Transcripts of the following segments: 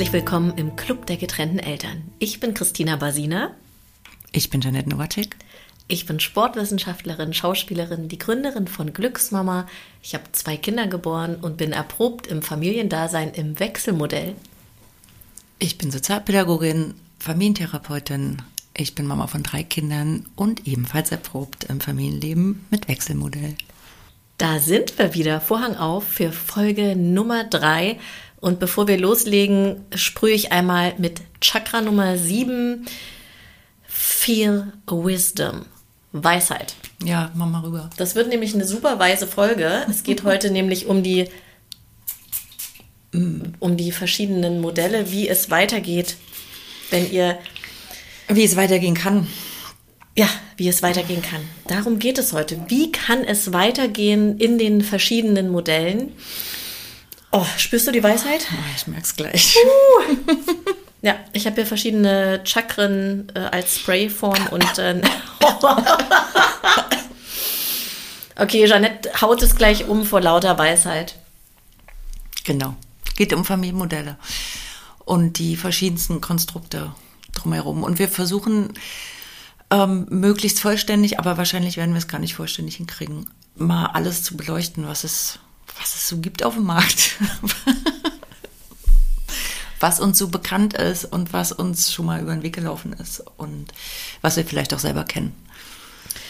Herzlich willkommen im Club der getrennten Eltern. Ich bin Christina Basina. Ich bin Janette Nowacek. Ich bin Sportwissenschaftlerin, Schauspielerin, die Gründerin von Glücksmama. Ich habe zwei Kinder geboren und bin erprobt im Familiendasein im Wechselmodell. Ich bin Sozialpädagogin, Familientherapeutin. Ich bin Mama von drei Kindern und ebenfalls erprobt im Familienleben mit Wechselmodell. Da sind wir wieder. Vorhang auf für Folge Nummer drei. Und bevor wir loslegen, sprühe ich einmal mit Chakra Nummer 7. Feel Wisdom. Weisheit. Ja, mach mal rüber. Das wird nämlich eine super weise Folge. Es geht heute nämlich um die, um die verschiedenen Modelle, wie es weitergeht, wenn ihr. Wie es weitergehen kann. Ja, wie es weitergehen kann. Darum geht es heute. Wie kann es weitergehen in den verschiedenen Modellen? Oh, spürst du die Weisheit? Oh, ich merk's gleich. Uh. Ja, ich habe hier verschiedene Chakren äh, als Sprayform und äh, Okay, Jeanette haut es gleich um vor lauter Weisheit. Genau. Geht um Familienmodelle und die verschiedensten Konstrukte drumherum. Und wir versuchen ähm, möglichst vollständig, aber wahrscheinlich werden wir es gar nicht vollständig hinkriegen, mal alles zu beleuchten, was es, was es so gibt auf dem Markt. was uns so bekannt ist und was uns schon mal über den Weg gelaufen ist und was wir vielleicht auch selber kennen.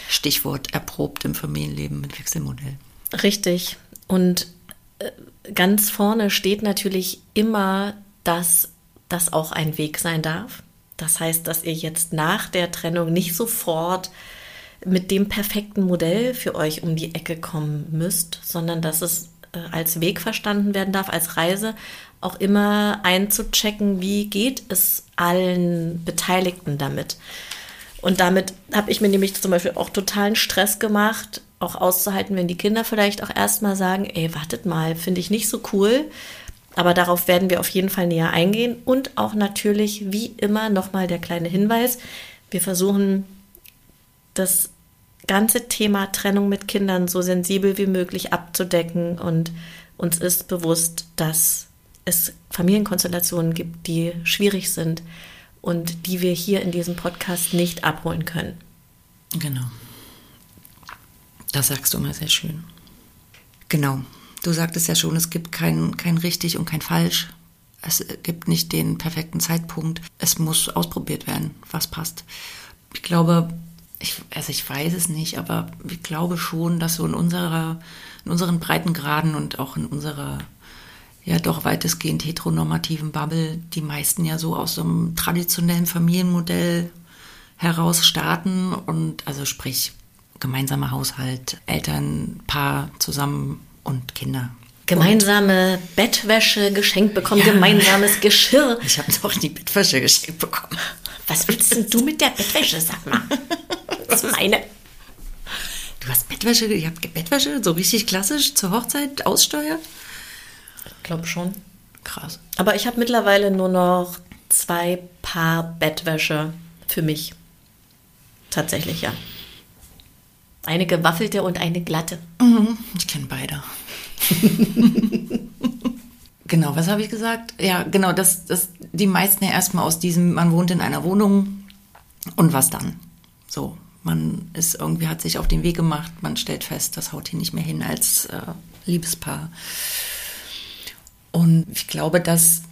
Stichwort erprobt im Familienleben mit Wechselmodell. Richtig. Und äh, ganz vorne steht natürlich immer, dass das auch ein Weg sein darf. Das heißt, dass ihr jetzt nach der Trennung nicht sofort mit dem perfekten Modell für euch um die Ecke kommen müsst, sondern dass es als Weg verstanden werden darf, als Reise, auch immer einzuchecken, wie geht es allen Beteiligten damit. Und damit habe ich mir nämlich zum Beispiel auch totalen Stress gemacht, auch auszuhalten, wenn die Kinder vielleicht auch erstmal sagen, ey, wartet mal, finde ich nicht so cool. Aber darauf werden wir auf jeden Fall näher eingehen. Und auch natürlich, wie immer, nochmal der kleine Hinweis. Wir versuchen das ganze Thema Trennung mit Kindern so sensibel wie möglich abzudecken. Und uns ist bewusst, dass es Familienkonstellationen gibt, die schwierig sind und die wir hier in diesem Podcast nicht abholen können. Genau. Das sagst du immer sehr schön. Genau. Du sagtest ja schon, es gibt kein, kein richtig und kein falsch. Es gibt nicht den perfekten Zeitpunkt. Es muss ausprobiert werden, was passt. Ich glaube, ich, also ich weiß es nicht, aber ich glaube schon, dass so in unserer, in unseren Breitengraden und auch in unserer ja doch weitestgehend heteronormativen Bubble die meisten ja so aus so einem traditionellen Familienmodell heraus starten und also sprich gemeinsamer Haushalt, Eltern, Paar zusammen und Kinder. Gemeinsame und Bettwäsche geschenkt bekommen, ja. gemeinsames Geschirr. Ich habe doch die Bettwäsche geschenkt bekommen. Was willst denn du mit der Bettwäsche, sag mal? Das ist meine. Du hast Bettwäsche, ihr habt Bettwäsche, so richtig klassisch zur Hochzeit aussteuert? Ich glaube schon. Krass. Aber ich habe mittlerweile nur noch zwei Paar Bettwäsche für mich. Tatsächlich, ja. Eine gewaffelte und eine glatte. Mhm, ich kenne beide. genau, was habe ich gesagt? Ja, genau, dass das die meisten ja erstmal aus diesem, man wohnt in einer Wohnung und was dann? So, man ist irgendwie, hat sich auf den Weg gemacht, man stellt fest, das haut hier nicht mehr hin als äh, Liebespaar. Und ich glaube, dass,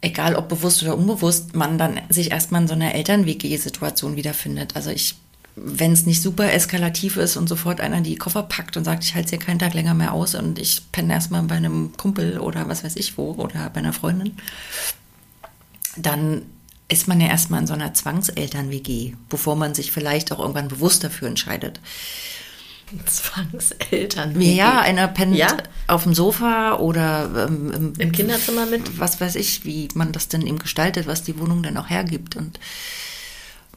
egal ob bewusst oder unbewusst, man dann sich erstmal in so einer Eltern-WG-Situation wiederfindet. Also ich, wenn es nicht super eskalativ ist und sofort einer die Koffer packt und sagt, ich halte hier keinen Tag länger mehr aus und ich penne erstmal bei einem Kumpel oder was weiß ich wo oder bei einer Freundin, dann ist man ja erstmal in so einer Zwangseltern-WG, bevor man sich vielleicht auch irgendwann bewusst dafür entscheidet. Zwangseltern. Ja, einer pennt ja? auf dem Sofa oder ähm, im, im, Kinderzimmer mit. Was weiß ich, wie man das denn eben gestaltet, was die Wohnung dann auch hergibt. Und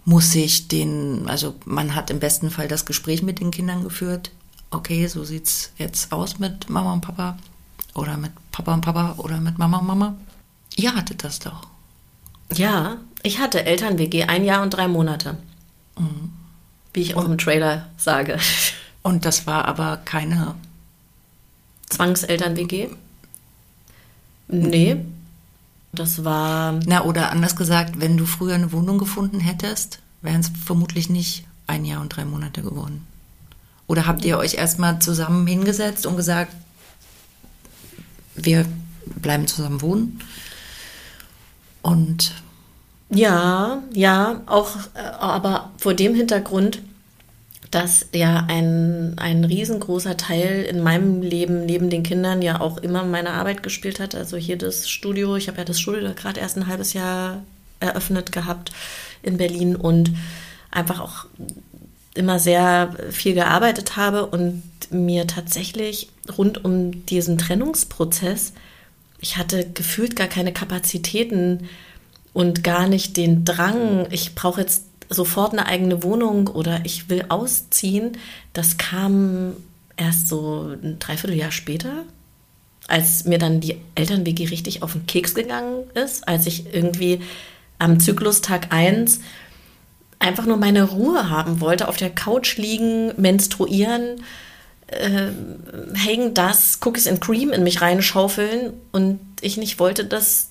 muss sich den, also man hat im besten Fall das Gespräch mit den Kindern geführt. Okay, so sieht's jetzt aus mit Mama und Papa oder mit Papa und Papa oder mit Mama und Mama. Ihr hattet das doch. Ja, ich hatte Eltern-WG ein Jahr und drei Monate. Mhm. Wie ich auch im Trailer sage. Und das war aber keine Zwangseltern-WG? Nee. Das war. Na, oder anders gesagt, wenn du früher eine Wohnung gefunden hättest, wären es vermutlich nicht ein Jahr und drei Monate geworden. Oder habt ihr euch erstmal zusammen hingesetzt und gesagt, wir bleiben zusammen wohnen? Und ja, ja, auch, äh, aber vor dem Hintergrund, dass ja ein, ein riesengroßer Teil in meinem Leben neben den Kindern ja auch immer meine Arbeit gespielt hat. Also hier das Studio, ich habe ja das Studio gerade erst ein halbes Jahr eröffnet gehabt in Berlin und einfach auch immer sehr viel gearbeitet habe und mir tatsächlich rund um diesen Trennungsprozess, ich hatte gefühlt gar keine Kapazitäten und gar nicht den Drang, ich brauche jetzt sofort eine eigene Wohnung oder ich will ausziehen. Das kam erst so ein Dreivierteljahr später, als mir dann die Eltern-WG richtig auf den Keks gegangen ist, als ich irgendwie am Zyklustag 1 einfach nur meine Ruhe haben wollte, auf der Couch liegen, menstruieren, äh, hängen das, Cookies and Cream in mich reinschaufeln und ich nicht wollte, dass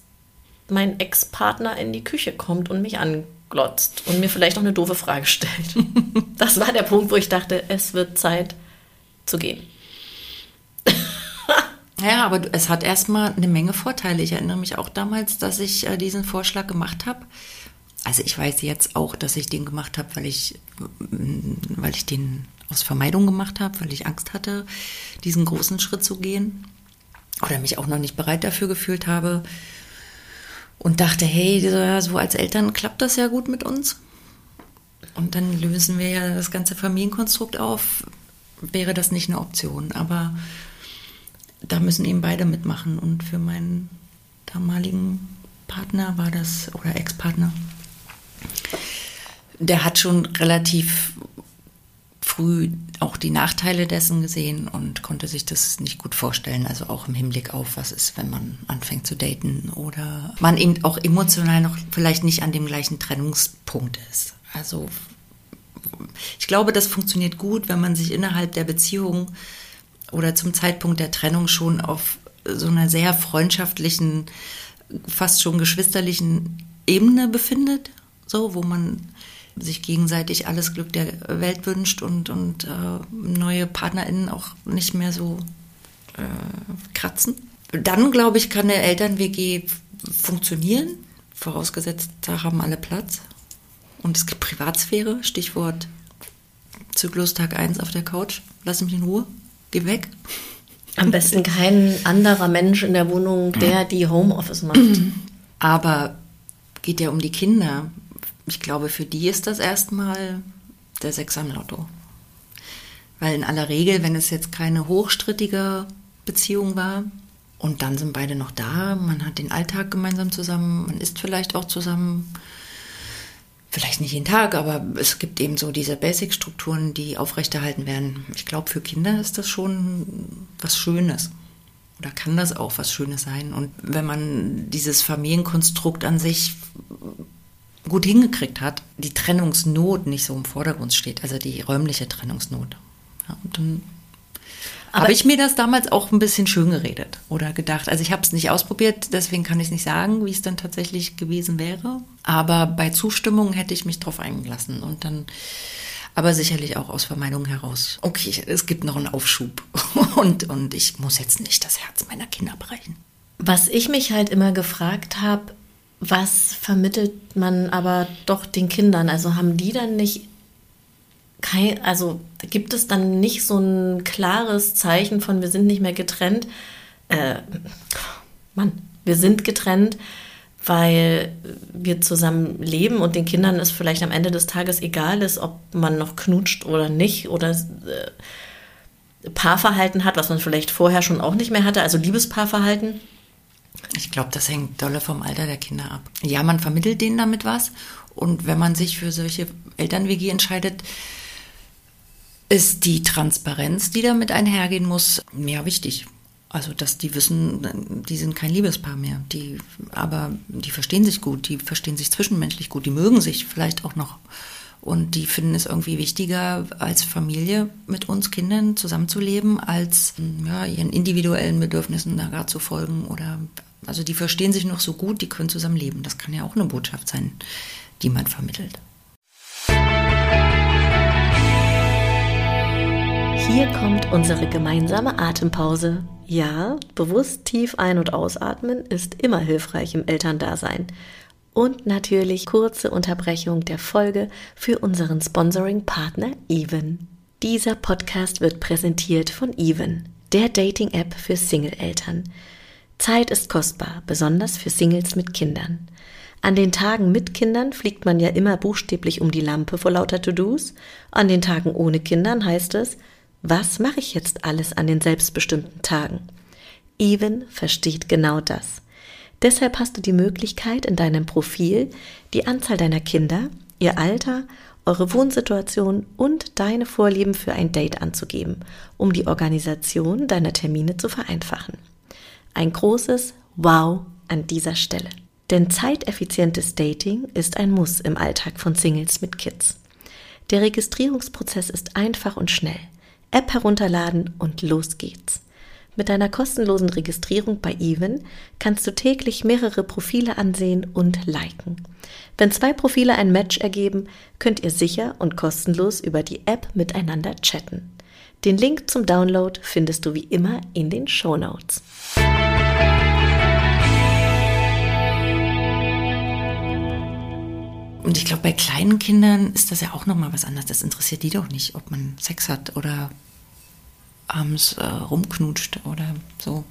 mein Ex-Partner in die Küche kommt und mich anglotzt und mir vielleicht noch eine doofe Frage stellt. das war der Punkt, wo ich dachte, es wird Zeit zu gehen. Ja, aber es hat erstmal eine Menge Vorteile. Ich erinnere mich auch damals, dass ich äh, diesen Vorschlag gemacht habe also ich weiß jetzt auch, dass ich den gemacht habe, weil ich, weil ich den aus Vermeidung gemacht habe, weil ich Angst hatte, diesen großen Schritt zu gehen oder mich auch noch nicht bereit dafür gefühlt habe und dachte, hey, so als Eltern klappt das ja gut mit uns. Und dann lösen wir ja das ganze Familienkonstrukt auf. Wäre das nicht eine Option? Aber da müssen eben beide mitmachen. Und für meinen damaligen Partner war das, oder Ex-Partner, der hat schon relativ früh auch die Nachteile dessen gesehen und konnte sich das nicht gut vorstellen. Also auch im Hinblick auf, was ist, wenn man anfängt zu daten oder man eben auch emotional noch vielleicht nicht an dem gleichen Trennungspunkt ist. Also ich glaube, das funktioniert gut, wenn man sich innerhalb der Beziehung oder zum Zeitpunkt der Trennung schon auf so einer sehr freundschaftlichen, fast schon geschwisterlichen Ebene befindet so, wo man sich gegenseitig alles Glück der Welt wünscht und, und äh, neue PartnerInnen auch nicht mehr so äh, kratzen. Dann, glaube ich, kann eine Eltern-WG funktionieren, vorausgesetzt, da haben alle Platz. Und es gibt Privatsphäre, Stichwort Zyklus Tag 1 auf der Couch, lass mich in Ruhe, geh weg. Am besten kein anderer Mensch in der Wohnung, der die Homeoffice macht. Aber geht ja um die Kinder ich glaube, für die ist das erstmal der Sechs am Lotto. Weil in aller Regel, wenn es jetzt keine hochstrittige Beziehung war, und dann sind beide noch da, man hat den Alltag gemeinsam zusammen, man isst vielleicht auch zusammen, vielleicht nicht jeden Tag, aber es gibt eben so diese Basic-Strukturen, die aufrechterhalten werden. Ich glaube, für Kinder ist das schon was Schönes. Oder kann das auch was Schönes sein? Und wenn man dieses Familienkonstrukt an sich gut hingekriegt hat, die Trennungsnot nicht so im Vordergrund steht, also die räumliche Trennungsnot. Ja, dann habe ich mir das damals auch ein bisschen schön geredet oder gedacht. Also ich habe es nicht ausprobiert, deswegen kann ich nicht sagen, wie es dann tatsächlich gewesen wäre. Aber bei Zustimmung hätte ich mich drauf eingelassen und dann, aber sicherlich auch aus Vermeidung heraus. Okay, es gibt noch einen Aufschub und, und ich muss jetzt nicht das Herz meiner Kinder brechen. Was ich mich halt immer gefragt habe, was vermittelt man aber doch den Kindern? Also haben die dann nicht kein, also gibt es dann nicht so ein klares Zeichen von wir sind nicht mehr getrennt? Äh, Mann, wir sind getrennt, weil wir zusammen leben und den Kindern es vielleicht am Ende des Tages egal ist, ob man noch knutscht oder nicht oder äh, Paarverhalten hat, was man vielleicht vorher schon auch nicht mehr hatte, also Liebespaarverhalten. Ich glaube, das hängt dolle vom Alter der Kinder ab. Ja, man vermittelt denen damit was. Und wenn man sich für solche Eltern-WG entscheidet, ist die Transparenz, die damit einhergehen muss, mehr wichtig. Also, dass die wissen, die sind kein Liebespaar mehr. Die, aber die verstehen sich gut, die verstehen sich zwischenmenschlich gut, die mögen sich vielleicht auch noch Und die finden es irgendwie wichtiger, als Familie mit uns Kindern zusammenzuleben, als ja, ihren individuellen Bedürfnissen da gerade zu folgen. Oder also die verstehen sich noch so gut, die können zusammen leben. Das kann ja auch eine Botschaft sein, die man vermittelt. Hier kommt unsere gemeinsame Atempause. Ja, bewusst tief ein- und ausatmen ist immer hilfreich im Elterndasein und natürlich kurze Unterbrechung der Folge für unseren Sponsoring-Partner Even. Dieser Podcast wird präsentiert von Even, der Dating-App für Single-Eltern. Zeit ist kostbar, besonders für Singles mit Kindern. An den Tagen mit Kindern fliegt man ja immer buchstäblich um die Lampe vor lauter To-Dos. An den Tagen ohne Kindern heißt es, was mache ich jetzt alles an den selbstbestimmten Tagen? Even versteht genau das. Deshalb hast du die Möglichkeit, in deinem Profil die Anzahl deiner Kinder, ihr Alter, eure Wohnsituation und deine Vorlieben für ein Date anzugeben, um die Organisation deiner Termine zu vereinfachen. Ein großes Wow an dieser Stelle. Denn zeiteffizientes Dating ist ein Muss im Alltag von Singles mit Kids. Der Registrierungsprozess ist einfach und schnell. App herunterladen und los geht's. Mit deiner kostenlosen Registrierung bei Even kannst du täglich mehrere Profile ansehen und liken. Wenn zwei Profile ein Match ergeben, könnt ihr sicher und kostenlos über die App miteinander chatten. Den Link zum Download findest du wie immer in den Show Notes. Und ich glaube, bei kleinen Kindern ist das ja auch nochmal was anderes. Das interessiert die doch nicht, ob man Sex hat oder abends äh, rumknutscht oder so.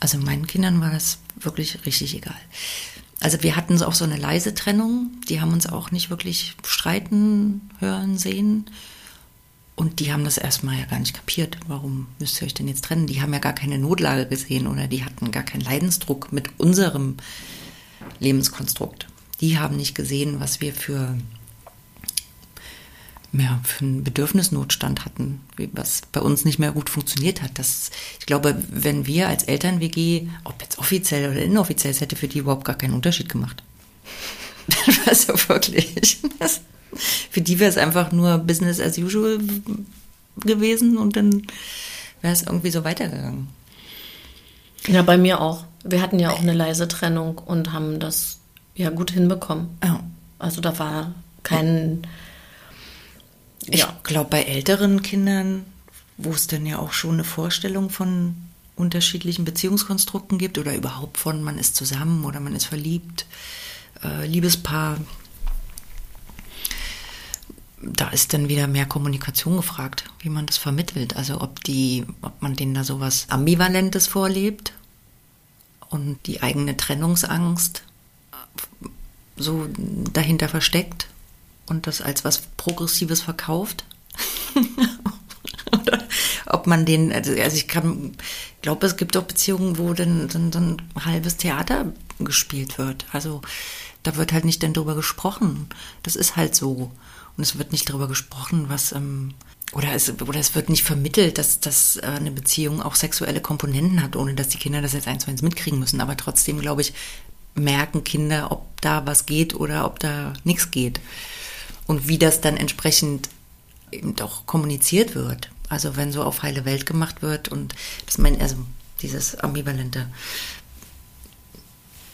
Also meinen Kindern war das wirklich richtig egal. Also wir hatten auch so eine leise Trennung. Die haben uns auch nicht wirklich streiten hören sehen. Und die haben das erstmal ja gar nicht kapiert. Warum müsst ihr euch denn jetzt trennen? Die haben ja gar keine Notlage gesehen oder die hatten gar keinen Leidensdruck mit unserem Lebenskonstrukt. Die haben nicht gesehen, was wir für ja, für einen Bedürfnisnotstand hatten, was bei uns nicht mehr gut funktioniert hat. Das, ich glaube, wenn wir als Eltern-WG, ob jetzt offiziell oder inoffiziell, es hätte für die überhaupt gar keinen Unterschied gemacht. Das war so wirklich. Für die wäre es einfach nur Business as usual gewesen und dann wäre es irgendwie so weitergegangen. Ja, bei mir auch. Wir hatten ja auch eine leise Trennung und haben das ja gut hinbekommen. Ja. Also da war kein. Ich ja. glaube, bei älteren Kindern, wo es dann ja auch schon eine Vorstellung von unterschiedlichen Beziehungskonstrukten gibt oder überhaupt von man ist zusammen oder man ist verliebt, äh, Liebespaar, da ist dann wieder mehr Kommunikation gefragt, wie man das vermittelt. Also ob die, ob man denen da sowas Ambivalentes vorlebt und die eigene Trennungsangst so dahinter versteckt und das als was Progressives verkauft. Oder ob man den, also, also ich glaube, es gibt auch Beziehungen, wo dann, dann ein halbes Theater gespielt wird. Also da wird halt nicht dann drüber gesprochen. Das ist halt so. Und es wird nicht drüber gesprochen, was, ähm, oder es, oder es wird nicht vermittelt, dass, dass äh, eine Beziehung auch sexuelle Komponenten hat, ohne dass die Kinder das jetzt eins zu eins mitkriegen müssen. Aber trotzdem, glaube ich, merken Kinder, ob da was geht oder ob da nichts geht. Und wie das dann entsprechend eben doch kommuniziert wird. Also wenn so auf heile Welt gemacht wird und das mein, also dieses ambivalente.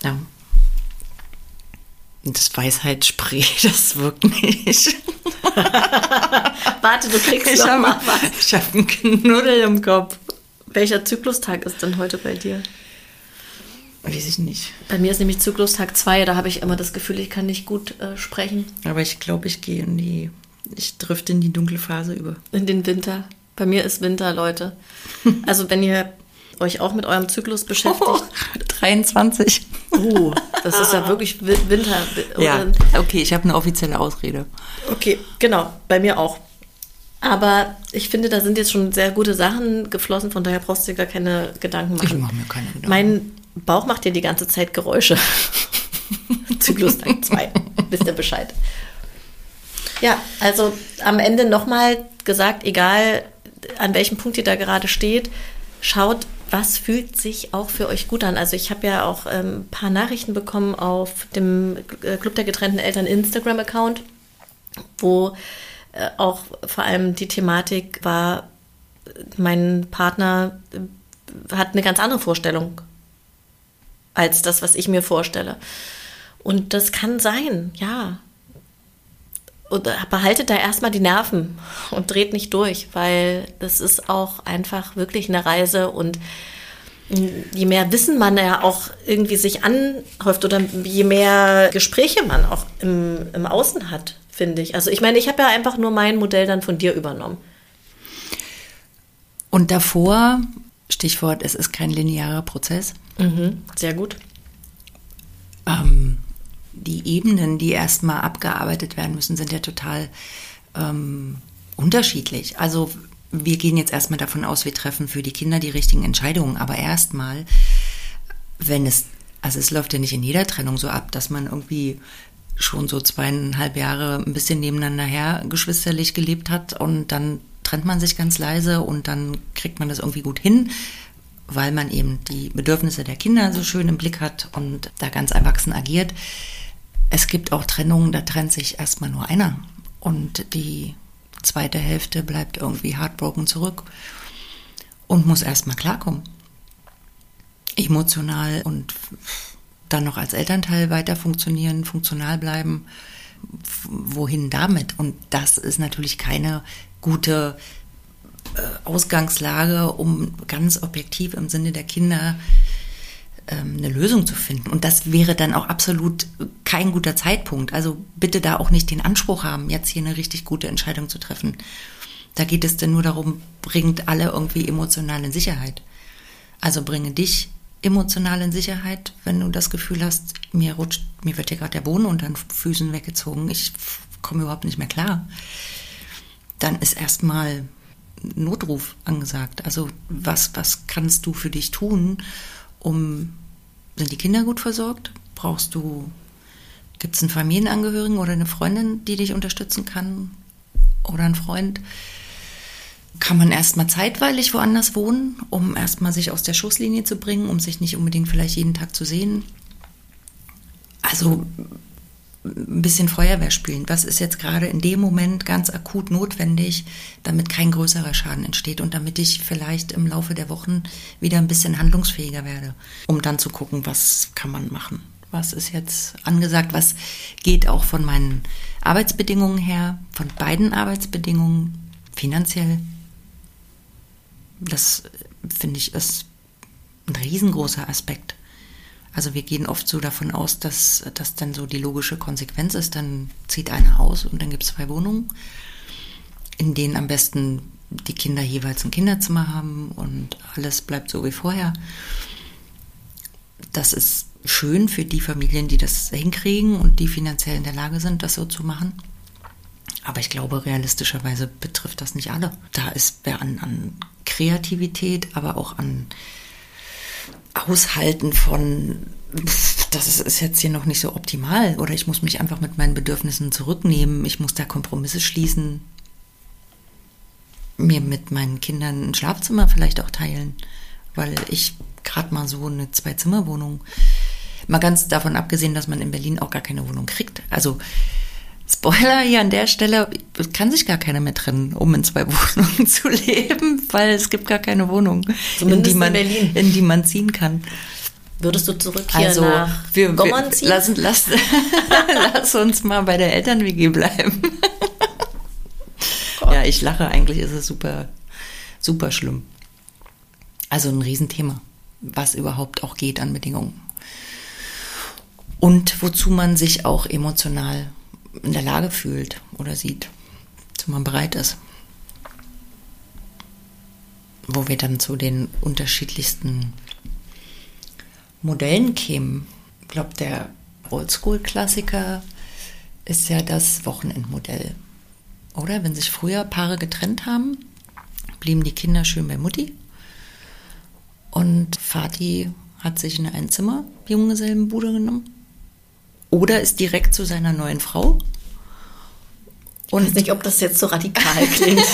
Ja. Das Weisheitsspray, das wirkt nicht. Warte, du kriegst ich noch mal was. Ich habe einen Knuddel im Kopf. Welcher Zyklustag ist denn heute bei dir? Weiß ich nicht. Bei mir ist nämlich Zyklustag 2, da habe ich immer das Gefühl, ich kann nicht gut äh, sprechen. Aber ich glaube, ich gehe in die, ich drifte in die dunkle Phase über. In den Winter. Bei mir ist Winter, Leute. Also wenn ihr euch auch mit eurem Zyklus beschäftigt. Oh, 23. Oh, das ist ja wirklich Winter. Ja, okay, ich habe eine offizielle Ausrede. Okay, genau, bei mir auch. Aber ich finde, da sind jetzt schon sehr gute Sachen geflossen, von daher brauchst du dir gar keine Gedanken machen. Ich mache mir keine Gedanken. Mein Bauch macht dir die ganze Zeit Geräusche. Zyklustag 2. Wisst ihr Bescheid. Ja, also am Ende nochmal gesagt, egal an welchem Punkt ihr da gerade steht, schaut, was fühlt sich auch für euch gut an. Also ich habe ja auch ein ähm, paar Nachrichten bekommen auf dem äh, Club der getrennten Eltern Instagram-Account wo äh, auch vor allem die Thematik war, mein Partner äh, hat eine ganz andere Vorstellung als das, was ich mir vorstelle. Und das kann sein, ja. Und behaltet da erstmal die Nerven und dreht nicht durch, weil das ist auch einfach wirklich eine Reise und je mehr Wissen man ja auch irgendwie sich anhäuft oder je mehr Gespräche man auch im, im Außen hat, finde ich. Also ich meine, ich habe ja einfach nur mein Modell dann von dir übernommen. Und davor, Stichwort, es ist kein linearer Prozess. Mhm, sehr gut. Ähm, die Ebenen, die erstmal abgearbeitet werden müssen, sind ja total ähm, unterschiedlich. Also wir gehen jetzt erstmal davon aus, wir treffen für die Kinder die richtigen Entscheidungen. Aber erstmal, wenn es, also es läuft ja nicht in jeder Trennung so ab, dass man irgendwie schon so zweieinhalb Jahre ein bisschen nebeneinander her geschwisterlich gelebt hat und dann trennt man sich ganz leise und dann kriegt man das irgendwie gut hin, weil man eben die Bedürfnisse der Kinder so schön im Blick hat und da ganz erwachsen agiert. Es gibt auch Trennungen, da trennt sich erstmal nur einer und die zweite Hälfte bleibt irgendwie heartbroken zurück und muss erstmal klarkommen. Emotional und dann noch als Elternteil weiter funktionieren, funktional bleiben. Wohin damit? Und das ist natürlich keine gute äh, Ausgangslage, um ganz objektiv im Sinne der Kinder ähm, eine Lösung zu finden. Und das wäre dann auch absolut kein guter Zeitpunkt. Also bitte da auch nicht den Anspruch haben, jetzt hier eine richtig gute Entscheidung zu treffen. Da geht es denn nur darum, bringt alle irgendwie emotional in Sicherheit. Also bringe dich emotional in Sicherheit, wenn du das Gefühl hast, mir rutscht, mir wird hier gerade der Boden unter den Füßen weggezogen, ich komme überhaupt nicht mehr klar. Dann ist erstmal Notruf angesagt. Also was, was kannst du für dich tun, um, sind die Kinder gut versorgt? Brauchst du, gibt es einen Familienangehörigen oder eine Freundin, die dich unterstützen kann? Oder einen Freund? Kann man erstmal zeitweilig woanders wohnen, um erstmal sich aus der Schusslinie zu bringen, um sich nicht unbedingt vielleicht jeden Tag zu sehen? Also ein bisschen Feuerwehr spielen. Was ist jetzt gerade in dem Moment ganz akut notwendig, damit kein größerer Schaden entsteht und damit ich vielleicht im Laufe der Wochen wieder ein bisschen handlungsfähiger werde, um dann zu gucken, was kann man machen. Was ist jetzt angesagt? Was geht auch von meinen Arbeitsbedingungen her, von beiden Arbeitsbedingungen, finanziell? Das finde ich ist ein riesengroßer Aspekt. Also wir gehen oft so davon aus, dass das dann so die logische Konsequenz ist. Dann zieht einer aus und dann gibt es zwei Wohnungen, in denen am besten die Kinder jeweils ein Kinderzimmer haben und alles bleibt so wie vorher. Das ist schön für die Familien, die das hinkriegen und die finanziell in der Lage sind, das so zu machen. Aber ich glaube, realistischerweise betrifft das nicht alle. Da ist wer an, an Kreativität, aber auch an Aushalten von, das ist jetzt hier noch nicht so optimal. Oder ich muss mich einfach mit meinen Bedürfnissen zurücknehmen, ich muss da Kompromisse schließen, mir mit meinen Kindern ein Schlafzimmer vielleicht auch teilen, weil ich gerade mal so eine Zwei-Zimmer-Wohnung, mal ganz davon abgesehen, dass man in Berlin auch gar keine Wohnung kriegt. Also Spoiler hier an der Stelle, kann sich gar keiner mehr trennen, um in zwei Wohnungen zu leben, weil es gibt gar keine Wohnung, in die, man, in, in die man ziehen kann. Würdest du zurück hier also, nach wir, wir, ziehen? Lass, lass, lass uns mal bei der Eltern-WG bleiben. ja, ich lache, eigentlich ist es super, super schlimm. Also ein Riesenthema, was überhaupt auch geht an Bedingungen. Und wozu man sich auch emotional in der Lage fühlt oder sieht, zu man bereit ist. Wo wir dann zu den unterschiedlichsten Modellen kämen. Ich glaube, der Oldschool-Klassiker ist ja das Wochenendmodell. Oder wenn sich früher Paare getrennt haben, blieben die Kinder schön bei Mutti. Und Vati hat sich eine Einzimmer-Junggesellenbude genommen oder ist direkt zu seiner neuen Frau. Und ich weiß nicht, ob das jetzt so radikal klingt.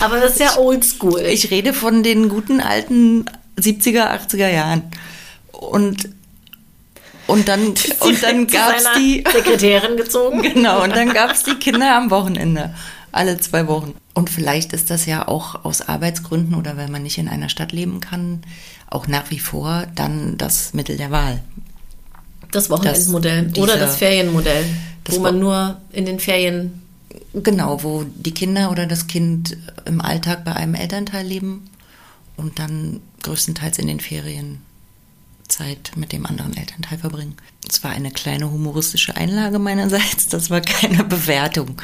Aber das ist ja oldschool. Ich rede von den guten alten 70er, 80er Jahren. Und Und dann, und dann gab es die Sekretärin gezogen. Genau, und dann gab es die Kinder am Wochenende. Alle zwei Wochen. Und vielleicht ist das ja auch aus Arbeitsgründen oder weil man nicht in einer Stadt leben kann, auch nach wie vor dann das Mittel der Wahl. Das Wochenendmodell Das- oder das Ferienmodell, Das wo man nur in den Ferien Genau, wo die Kinder oder das Kind im Alltag bei einem Elternteil leben und dann größtenteils in den Ferien Zeit mit dem anderen Elternteil verbringen. Es war eine kleine humoristische Einlage meinerseits, das war keine Bewertung,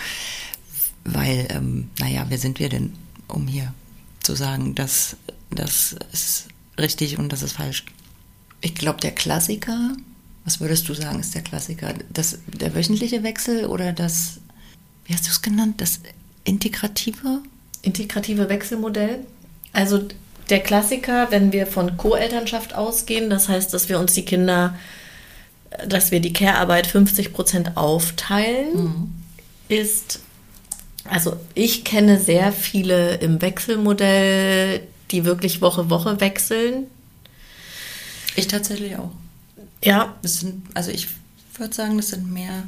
weil, ähm, naja, wer sind wir denn, um hier zu sagen, dass das ist richtig und das ist falsch. Ich glaube, der Klassiker, was würdest du sagen, ist der Klassiker? Das, der wöchentliche Wechsel oder das, wie hast du es genannt, das integrative? integrative Wechselmodell. Also der Klassiker, wenn wir von Co-Elternschaft ausgehen, das heißt, dass wir uns die Kinder, dass wir die Care-Arbeit 50 Prozent aufteilen, ist, also ich kenne sehr viele im Wechselmodell, die wirklich Woche Woche wechseln. Ich tatsächlich auch. Ja, Das sind, also ich würde sagen, das sind mehr,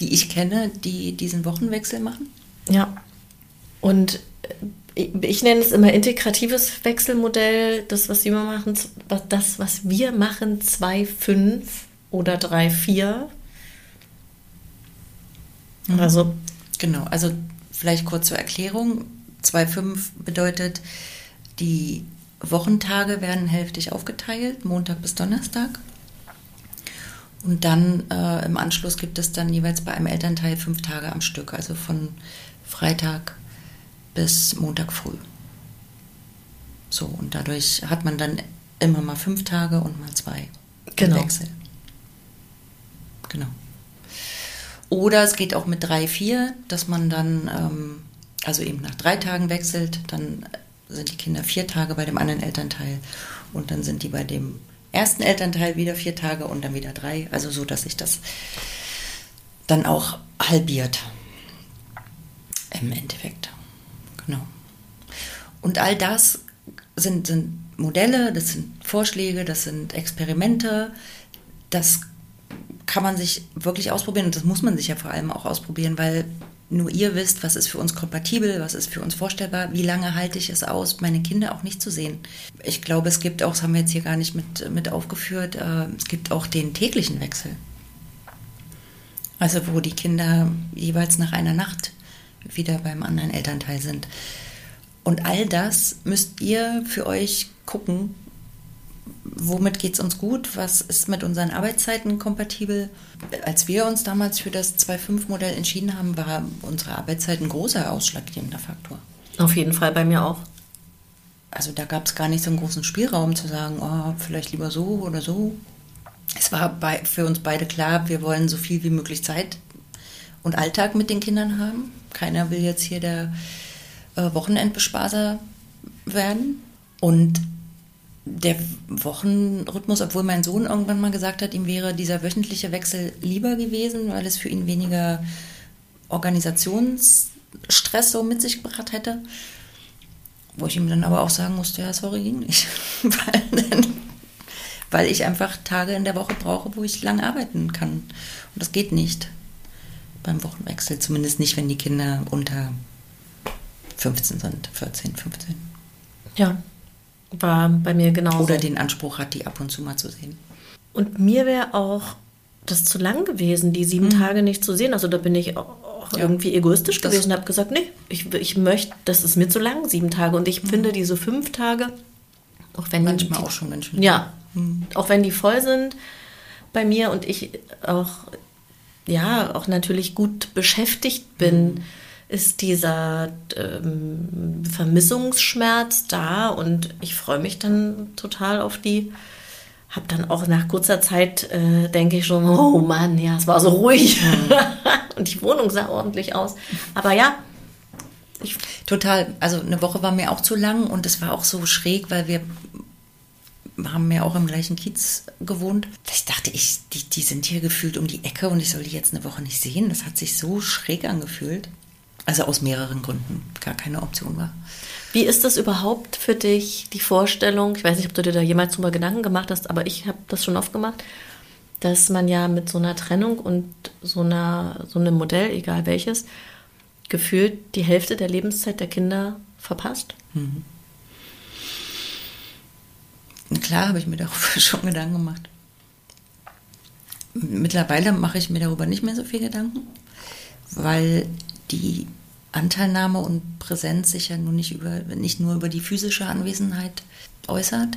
die ich kenne, die diesen Wochenwechsel machen. Ja. Und ich, ich nenne es immer integratives Wechselmodell. Das, was wir machen, das, was wir machen, 2,5 oder 3,4. Also, Genau, also vielleicht kurz zur Erklärung. 2,5 bedeutet, die Wochentage werden hälftig aufgeteilt, Montag bis Donnerstag. Und dann äh, im Anschluss gibt es dann jeweils bei einem Elternteil fünf Tage am Stück, also von Freitag bis Montag früh. So, und dadurch hat man dann immer mal fünf Tage und mal zwei im Genau. Wechsel. Genau. Oder es geht auch mit drei, vier, dass man dann, ähm, also eben nach drei Tagen wechselt, dann sind die Kinder vier Tage bei dem anderen Elternteil und dann sind die bei dem ersten Elternteil wieder vier Tage und dann wieder drei. Also so, dass sich das dann auch halbiert. Im Endeffekt. Genau. Und all das sind, sind Modelle, das sind Vorschläge, das sind Experimente. Das kann man sich wirklich ausprobieren und das muss man sich ja vor allem auch ausprobieren, weil nur ihr wisst, was ist für uns kompatibel, was ist für uns vorstellbar, wie lange halte ich es aus, meine Kinder auch nicht zu sehen. Ich glaube, es gibt auch, das haben wir jetzt hier gar nicht mit, mit aufgeführt, äh, es gibt auch den täglichen Wechsel. Also wo die Kinder jeweils nach einer Nacht wieder beim anderen Elternteil sind. Und all das müsst ihr für euch gucken, womit geht es uns gut, was ist mit unseren Arbeitszeiten kompatibel. Als wir uns damals für das 2.5-Modell entschieden haben, war unsere Arbeitszeit ein großer ausschlaggebender Faktor. auf jeden Fall bei mir auch. Also da gab es gar nicht so einen großen Spielraum zu sagen, oh, vielleicht lieber so oder so. Es war bei, für uns beide klar, wir wollen so viel wie möglich Zeit und Alltag mit den Kindern haben. Keiner will jetzt hier der äh, Wochenendbespaßer werden. Und der Wochenrhythmus, obwohl mein Sohn irgendwann mal gesagt hat, ihm wäre dieser wöchentliche Wechsel lieber gewesen, weil es für ihn weniger Organisationsstress so mit sich gebracht hätte. Wo ich ihm dann aber auch sagen musste, ja, sorry, ging nicht. weil, dann, weil ich einfach Tage in der Woche brauche, wo ich lang arbeiten kann. Und das geht nicht beim Wochenwechsel. Zumindest nicht, wenn die Kinder unter 15 sind, 14, 15. Ja, war bei mir genauso. Oder den Anspruch hat, die ab und zu mal zu sehen. Und mir wäre auch das zu lang gewesen, die sieben Tage nicht zu sehen. Also da bin ich auch Mhm. Ja. irgendwie egoistisch Das- gewesen und habe gesagt, nee, ich, ich möchte, das ist mir zu lang, sieben Tage. Und ich finde diese fünf Tage, auch wenn Mhm. Manchmal die, auch schon ganz schön. Ja, Mhm. auch wenn die voll sind bei mir und ich auch, ja, auch natürlich gut beschäftigt bin, Mhm. Ist dieser ähm, Vermissungsschmerz da und ich freue mich dann total auf die. Hab dann auch nach kurzer Zeit, äh, denke ich schon, oh Mann, ja, es war so ruhig. und die Wohnung sah ordentlich aus. Aber ja, ich, Total. Also eine Woche war mir auch zu lang und es war auch so schräg, weil wir haben ja auch im gleichen Kiez gewohnt. Ich dachte, ich, die, die sind hier gefühlt um die Ecke und ich soll die jetzt eine Woche nicht sehen. Das hat sich so schräg angefühlt. Also aus mehreren Gründen. Gar keine Option war. Wie ist das überhaupt für dich, die Vorstellung? Ich weiß nicht, ob du dir da jemals drüber Gedanken gemacht hast, aber ich habe das schon oft gemacht. dass man ja mit so einer Trennung und so, einer, so einem Modell, egal welches, gefühlt die Hälfte der Lebenszeit der Kinder verpasst. Mhm. Klar habe ich mir darüber schon Gedanken gemacht. Mittlerweile mache ich mir darüber nicht mehr so viel Gedanken, weil die Anteilnahme und Präsenz sich ja nun nicht, über, nicht nur über die physische Anwesenheit äußert.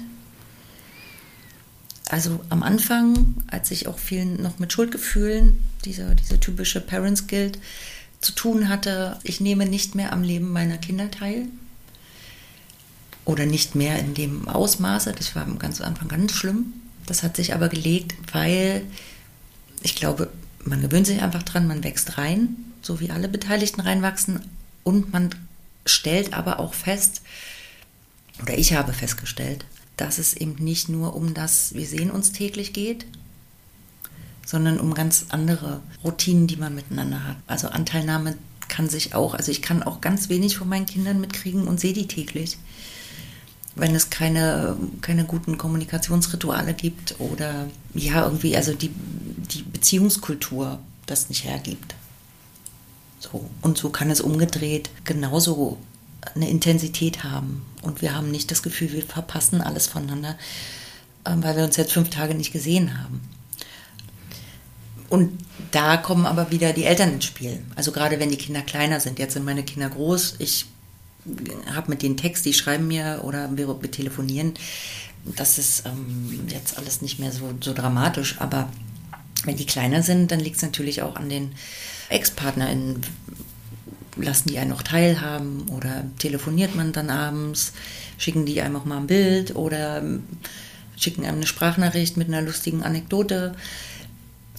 Also am Anfang, als ich auch viel noch mit Schuldgefühlen, diese, diese typische Parents Guild, zu tun hatte, ich nehme nicht mehr am Leben meiner Kinder teil. Oder nicht mehr in dem Ausmaße. Das war am ganz Anfang ganz schlimm. Das hat sich aber gelegt, weil ich glaube, man gewöhnt sich einfach dran, man wächst rein, so wie alle Beteiligten reinwachsen. Und man stellt aber auch fest, oder ich habe festgestellt, dass es eben nicht nur um das, wir sehen uns täglich geht, sondern um ganz andere Routinen, die man miteinander hat. Also Anteilnahme kann sich auch, also ich kann auch ganz wenig von meinen Kindern mitkriegen und sehe die täglich wenn es keine, keine guten Kommunikationsrituale gibt oder ja, irgendwie, also die, die Beziehungskultur das nicht hergibt. So. Und so kann es umgedreht genauso eine Intensität haben. Und wir haben nicht das Gefühl, wir verpassen alles voneinander, ähm, weil wir uns jetzt fünf Tage nicht gesehen haben. Und da kommen aber wieder die Eltern ins Spiel. Also gerade wenn die Kinder kleiner sind. Jetzt sind meine Kinder groß. Ich habe mit denen Text, die schreiben mir oder wir, telefonieren. Das ist ähm, jetzt alles nicht mehr so, so dramatisch, aber wenn die kleiner sind, dann liegt es natürlich auch an den Ex-PartnerInnen. Lassen die einen noch teilhaben oder telefoniert man dann abends, schicken die einem auch mal ein Bild oder schicken einem eine Sprachnachricht mit einer lustigen Anekdote.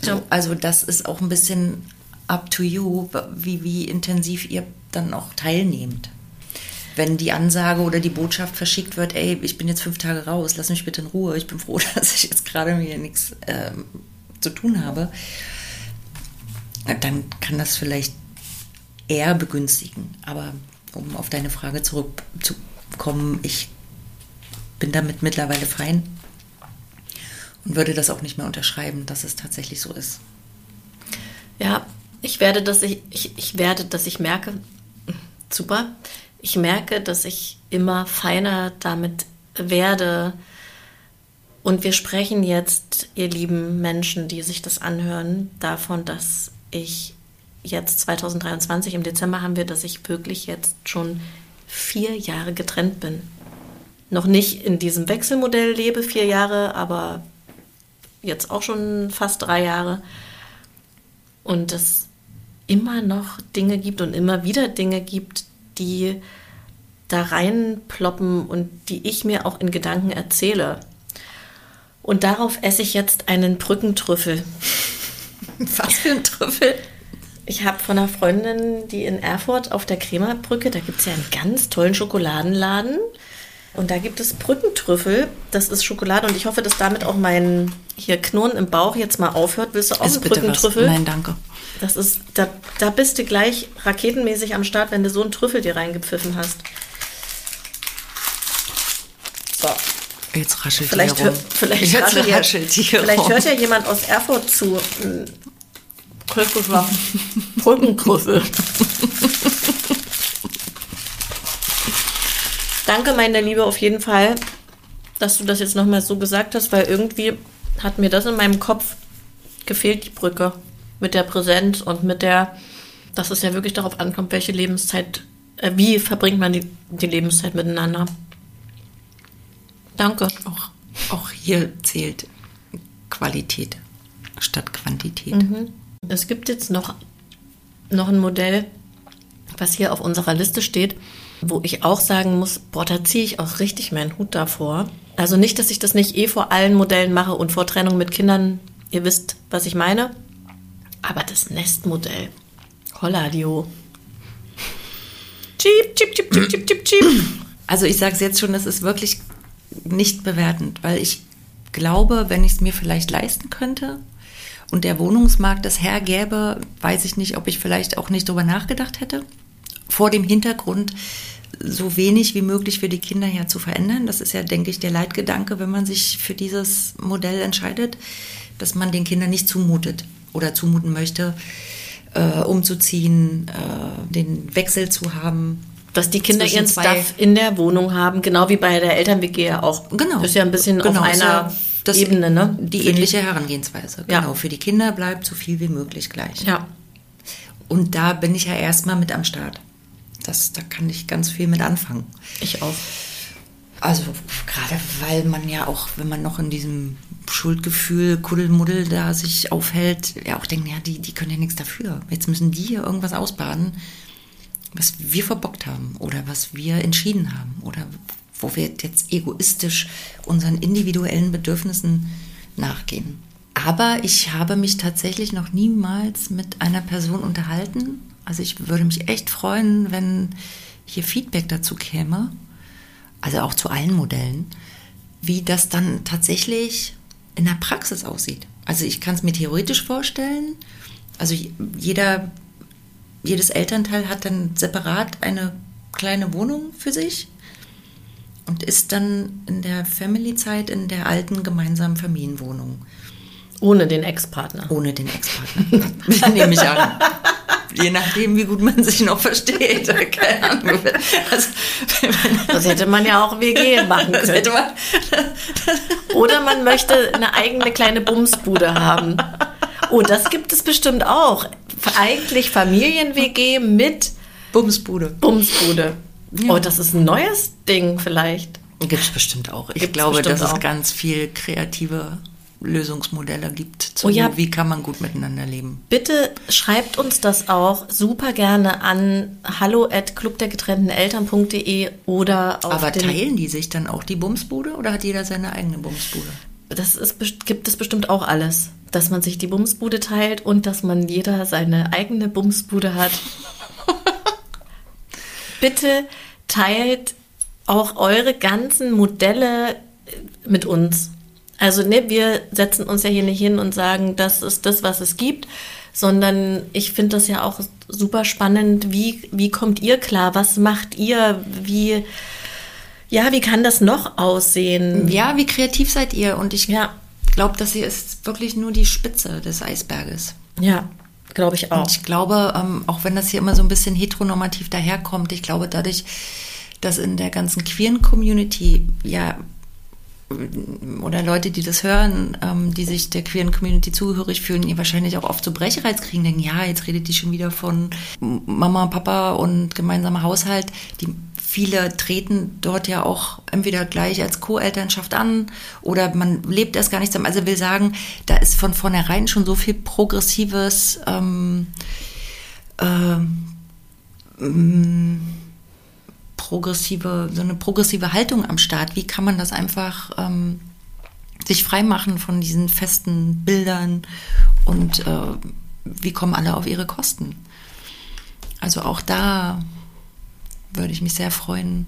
So, also das ist auch ein bisschen up to you, wie, wie intensiv ihr dann auch teilnehmt wenn die Ansage oder die Botschaft verschickt wird, ey, ich bin jetzt fünf Tage raus, lass mich bitte in Ruhe, ich bin froh, dass ich jetzt gerade hier nichts ähm, zu tun habe, dann kann das vielleicht eher begünstigen. Aber um auf deine Frage zurückzukommen, ich bin damit mittlerweile fein und würde das auch nicht mehr unterschreiben, dass es tatsächlich so ist. Ja, ich werde, dass ich, ich, ich werde, dass ich merke, super, ich merke, dass ich immer feiner damit werde. Und wir sprechen jetzt, ihr lieben Menschen, die sich das anhören, davon, dass ich jetzt 2023 im Dezember haben wir, dass ich wirklich jetzt schon vier Jahre getrennt bin. Noch nicht in diesem Wechselmodell lebe, vier Jahre, aber jetzt auch schon fast drei Jahre. Und es immer noch Dinge gibt und immer wieder Dinge gibt, die da reinploppen und die ich mir auch in Gedanken erzähle. Und darauf esse ich jetzt einen Brückentrüffel. Was für ein Trüffel? Ich habe von einer Freundin, die in Erfurt auf der Kremerbrücke, da gibt es ja einen ganz tollen Schokoladenladen. Und da gibt es Brückentrüffel. Das ist Schokolade und ich hoffe, dass damit auch mein hier Knurren im Bauch jetzt mal aufhört. Willst du auch ist einen Brückentrüffel? Nein, danke. Das ist, da, da bist du gleich raketenmäßig am Start, wenn du so einen Trüffel dir reingepfiffen hast. So. Jetzt raschelt vielleicht hier rum. Vielleicht, Jetzt raschelt, raschelt hier vielleicht rum. hört ja jemand aus Erfurt zu. Kröpfel. Brückenkrüffel. Danke, meine Liebe, auf jeden Fall, dass du das jetzt nochmal so gesagt hast, weil irgendwie hat mir das in meinem Kopf gefehlt, die Brücke. Mit der Präsenz und mit der, dass es ja wirklich darauf ankommt, welche Lebenszeit, äh, wie verbringt man die, die Lebenszeit miteinander. Danke. Auch, auch hier zählt Qualität statt Quantität. Mhm. Es gibt jetzt noch, noch ein Modell, was hier auf unserer Liste steht, wo ich auch sagen muss, boah, da ziehe ich auch richtig meinen Hut davor. Also nicht, dass ich das nicht eh vor allen Modellen mache und vor Trennung mit Kindern, ihr wisst, was ich meine. Aber das Nestmodell, Holladio. Cheep, cheep, cheep, cheep, cheep, cheep, cheep. Also ich sage es jetzt schon, das ist wirklich nicht bewertend, weil ich glaube, wenn ich es mir vielleicht leisten könnte und der Wohnungsmarkt das hergäbe, weiß ich nicht, ob ich vielleicht auch nicht darüber nachgedacht hätte. Vor dem Hintergrund, so wenig wie möglich für die Kinder ja zu verändern. Das ist ja, denke ich, der Leitgedanke, wenn man sich für dieses Modell entscheidet, dass man den Kindern nicht zumutet oder zumuten möchte, äh, umzuziehen, äh, den Wechsel zu haben. Dass die Kinder ihren Stuff in der Wohnung haben, genau wie bei der Eltern-WG ja auch. Genau. Das ist ja ein bisschen genau, auf einer ja Ebene, ne? Die ähnliche Herangehensweise. Genau. Ja. Für die Kinder bleibt so viel wie möglich gleich. Ja. Und da bin ich ja erstmal mit am Start. Das, da kann ich ganz viel mit anfangen. Ich auch. Also gerade weil man ja auch, wenn man noch in diesem Schuldgefühl, Kuddelmuddel da sich aufhält, ja auch denkt, ja, die, die können ja nichts dafür. Jetzt müssen die hier irgendwas ausbaden, was wir verbockt haben oder was wir entschieden haben oder wo wir jetzt egoistisch unseren individuellen Bedürfnissen nachgehen. Aber ich habe mich tatsächlich noch niemals mit einer Person unterhalten. Also ich würde mich echt freuen, wenn hier Feedback dazu käme also auch zu allen Modellen, wie das dann tatsächlich in der Praxis aussieht. Also ich kann es mir theoretisch vorstellen. Also jeder, jedes Elternteil hat dann separat eine kleine Wohnung für sich und ist dann in der Family-Zeit in der alten gemeinsamen Familienwohnung. Ohne den Ex-Partner. Ohne den Ex-Partner. Nehme ich an. Je nachdem, wie gut man sich noch versteht. Keine Ahnung. Das, das hätte man ja auch WG machen können. Man, Oder man möchte eine eigene kleine Bumsbude haben. Oh, das gibt es bestimmt auch. Eigentlich Familien-WG mit Bumsbude. Bumsbude. Ja. Oh, das ist ein neues Ding vielleicht. Gibt es bestimmt auch. Ich Gibt's glaube, dass auch. es ganz viel kreative Lösungsmodelle gibt, zu, oh ja. wie kann man gut miteinander leben. Bitte schreibt uns das auch super gerne an hallo at clubdergetrennteneltern.de oder auf Aber teilen die sich dann auch die Bumsbude oder hat jeder seine eigene Bumsbude? Das ist, gibt es bestimmt auch alles. Dass man sich die Bumsbude teilt und dass man jeder seine eigene Bumsbude hat. Bitte teilt auch eure ganzen Modelle mit uns. Also ne, wir setzen uns ja hier nicht hin und sagen, das ist das, was es gibt, sondern ich finde das ja auch super spannend. Wie, wie kommt ihr klar? Was macht ihr? Wie, ja, wie kann das noch aussehen? Ja, wie kreativ seid ihr? Und ich ja. glaube, das hier ist wirklich nur die Spitze des Eisberges. Ja, glaube ich auch. Und ich glaube, ähm, auch wenn das hier immer so ein bisschen heteronormativ daherkommt, ich glaube dadurch, dass in der ganzen queeren Community ja oder Leute, die das hören, ähm, die sich der queeren Community zugehörig fühlen, ihr wahrscheinlich auch oft so Brechreiz kriegen, denken, ja, jetzt redet die schon wieder von Mama, Papa und gemeinsamer Haushalt. Die viele treten dort ja auch entweder gleich als Co-Elternschaft an oder man lebt erst gar nicht zusammen. Also will sagen, da ist von vornherein schon so viel progressives ähm, äh, progressive, so eine progressive Haltung am Start. Wie kann man das einfach ähm, sich freimachen von diesen festen Bildern und äh, wie kommen alle auf ihre Kosten? Also auch da würde ich mich sehr freuen,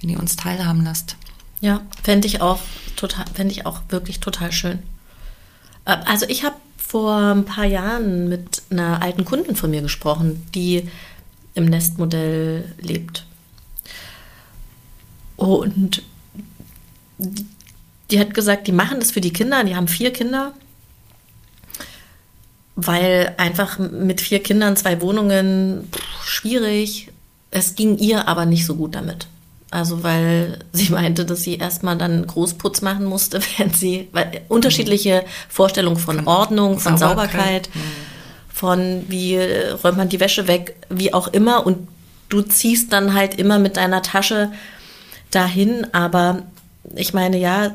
wenn ihr uns teilhaben lasst. Ja, fände ich auch total, fände ich auch wirklich total schön. Äh, also ich habe vor ein paar Jahren mit einer alten Kundin von mir gesprochen, die im Nestmodell lebt. Und die hat gesagt, die machen das für die Kinder, die haben vier Kinder, weil einfach mit vier Kindern zwei Wohnungen pff, schwierig. Es ging ihr aber nicht so gut damit. Also weil sie meinte, dass sie erstmal dann Großputz machen musste, wenn sie weil, unterschiedliche Vorstellungen von Ordnung, von Sauberkeit, Sauberkeit von wie räumt man die Wäsche weg, wie auch immer. Und du ziehst dann halt immer mit deiner Tasche dahin, aber ich meine, ja,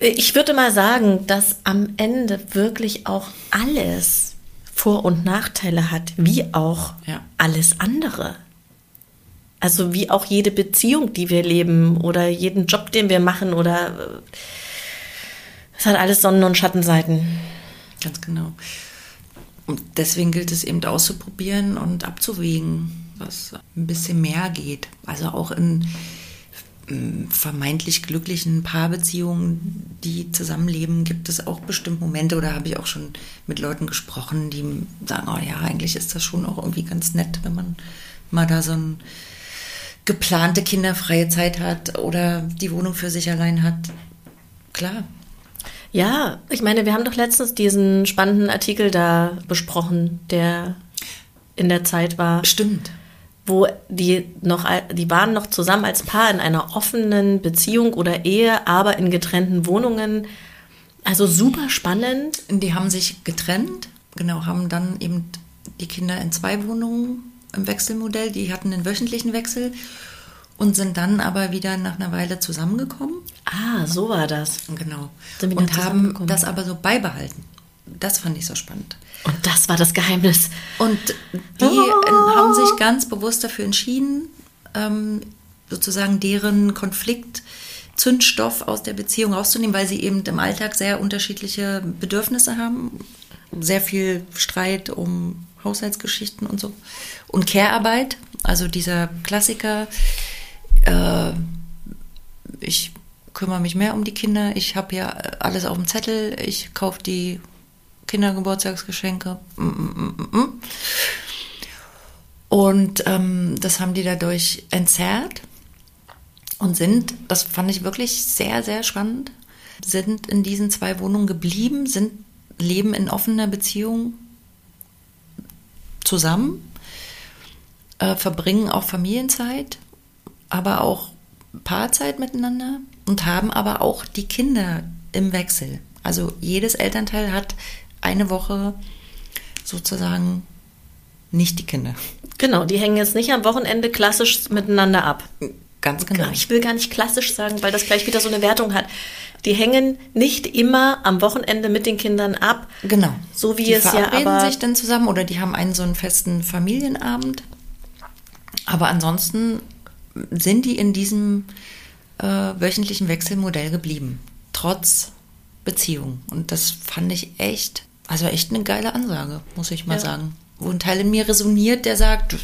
ich würde mal sagen, dass am Ende wirklich auch alles Vor- und Nachteile hat, wie auch ja. alles andere. Also wie auch jede Beziehung, die wir leben oder jeden Job, den wir machen oder es hat alles Sonnen- und Schattenseiten. Ganz genau. Und deswegen gilt es eben auszuprobieren und abzuwägen, was ein bisschen mehr geht. Also auch in vermeintlich glücklichen Paarbeziehungen, die zusammenleben, gibt es auch bestimmt Momente oder habe ich auch schon mit Leuten gesprochen, die sagen, oh ja, eigentlich ist das schon auch irgendwie ganz nett, wenn man mal da so ein geplante kinderfreie Zeit hat oder die Wohnung für sich allein hat. Klar. Ja, ich meine, wir haben doch letztens diesen spannenden Artikel da besprochen, der in der Zeit war. Stimmt. Wo die noch, die waren noch zusammen als Paar in einer offenen Beziehung oder Ehe, aber in getrennten Wohnungen. Also super spannend. Die haben sich getrennt, genau, haben dann eben die Kinder in zwei Wohnungen im Wechselmodell. Die hatten den wöchentlichen Wechsel und sind dann aber wieder nach einer Weile zusammengekommen. Ah, so war das. Genau. Und haben das aber so beibehalten. Das fand ich so spannend. Und das war das Geheimnis. Und die oh. haben sich ganz bewusst dafür entschieden, ähm, sozusagen deren Konflikt Zündstoff aus der Beziehung rauszunehmen, weil sie eben im Alltag sehr unterschiedliche Bedürfnisse haben. Sehr viel Streit um Haushaltsgeschichten und so. Und Care-Arbeit, also dieser Klassiker, äh, ich kümmere mich mehr um die Kinder, ich habe ja alles auf dem Zettel, ich kaufe die Kindergeburtstagsgeschenke. Mm, mm, mm, und ähm, das haben die dadurch entzerrt und sind, das fand ich wirklich sehr, sehr spannend, sind in diesen zwei Wohnungen geblieben, sind leben in offener Beziehung zusammen, äh, verbringen auch Familienzeit, aber auch Paarzeit miteinander und haben aber auch die Kinder im Wechsel. Also jedes Elternteil hat eine Woche sozusagen nicht die Kinder. Genau, die hängen jetzt nicht am Wochenende klassisch miteinander ab. Ganz genau. Ich will gar nicht klassisch sagen, weil das gleich wieder so eine Wertung hat. Die hängen nicht immer am Wochenende mit den Kindern ab. Genau. So wie die es ja aber sich dann zusammen oder die haben einen so einen festen Familienabend. Aber ansonsten sind die in diesem äh, wöchentlichen Wechselmodell geblieben, trotz Beziehung. Und das fand ich echt, also echt eine geile Ansage, muss ich mal ja. sagen. Wo ein Teil in mir resoniert, der sagt, das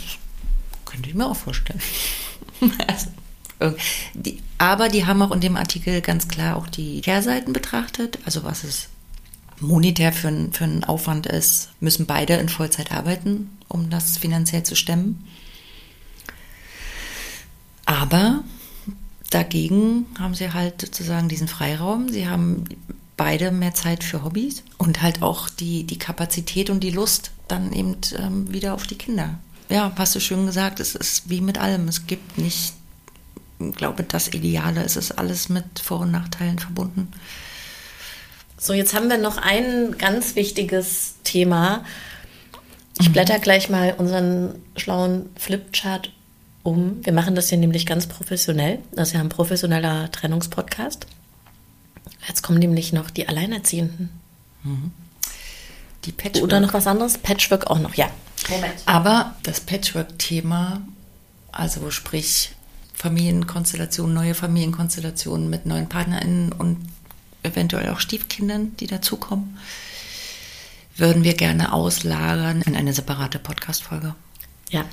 könnte ich mir auch vorstellen. also, die, aber die haben auch in dem Artikel ganz klar auch die Kehrseiten betrachtet, also was es monetär für, für einen Aufwand ist, müssen beide in Vollzeit arbeiten, um das finanziell zu stemmen. Aber dagegen haben sie halt sozusagen diesen Freiraum. Sie haben beide mehr Zeit für Hobbys und halt auch die, die Kapazität und die Lust dann eben ähm, wieder auf die Kinder. Ja, hast du schön gesagt, es ist wie mit allem. Es gibt nicht glaube, das Ideale. Es ist alles mit Vor- und Nachteilen verbunden. So, jetzt haben wir noch ein ganz wichtiges Thema. Ich mhm. blätter gleich mal unseren schlauen Flipchart um. Wir machen das hier nämlich ganz professionell. Das ist ja ein professioneller Trennungspodcast. Jetzt kommen nämlich noch die Alleinerziehenden. Mhm. Die Patchwork. Oder noch was anderes? Patchwork auch noch, ja. Moment. Aber das Patchwork-Thema, also sprich Familienkonstellationen, neue Familienkonstellationen mit neuen PartnerInnen und eventuell auch Stiefkindern, die dazukommen, würden wir gerne auslagern in eine separate Podcast-Folge. Ja.